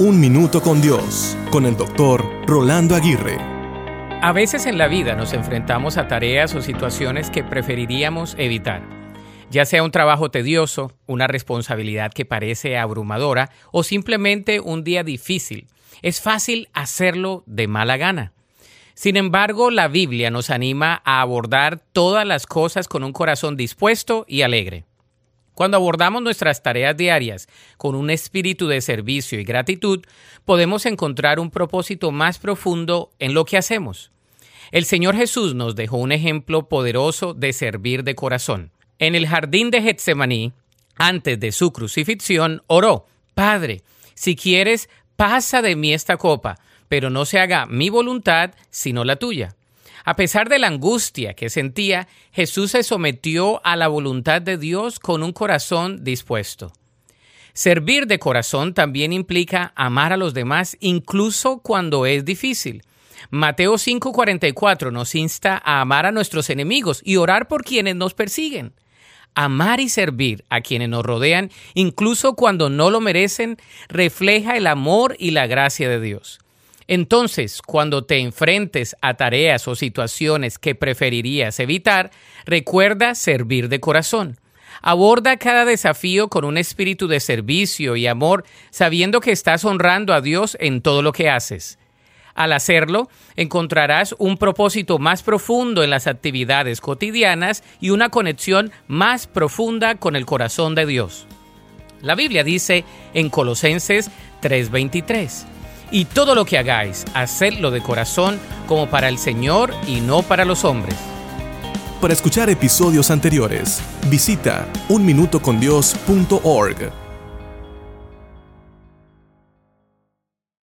Un Minuto con Dios, con el doctor Rolando Aguirre. A veces en la vida nos enfrentamos a tareas o situaciones que preferiríamos evitar, ya sea un trabajo tedioso, una responsabilidad que parece abrumadora o simplemente un día difícil. Es fácil hacerlo de mala gana. Sin embargo, la Biblia nos anima a abordar todas las cosas con un corazón dispuesto y alegre. Cuando abordamos nuestras tareas diarias con un espíritu de servicio y gratitud, podemos encontrar un propósito más profundo en lo que hacemos. El Señor Jesús nos dejó un ejemplo poderoso de servir de corazón. En el jardín de Getsemaní, antes de su crucifixión, oró, Padre, si quieres, pasa de mí esta copa, pero no se haga mi voluntad, sino la tuya. A pesar de la angustia que sentía, Jesús se sometió a la voluntad de Dios con un corazón dispuesto. Servir de corazón también implica amar a los demás incluso cuando es difícil. Mateo 5:44 nos insta a amar a nuestros enemigos y orar por quienes nos persiguen. Amar y servir a quienes nos rodean, incluso cuando no lo merecen, refleja el amor y la gracia de Dios. Entonces, cuando te enfrentes a tareas o situaciones que preferirías evitar, recuerda servir de corazón. Aborda cada desafío con un espíritu de servicio y amor, sabiendo que estás honrando a Dios en todo lo que haces. Al hacerlo, encontrarás un propósito más profundo en las actividades cotidianas y una conexión más profunda con el corazón de Dios. La Biblia dice en Colosenses 3:23, y todo lo que hagáis, hacedlo de corazón como para el Señor y no para los hombres. Para escuchar episodios anteriores, visita unminutocondios.org.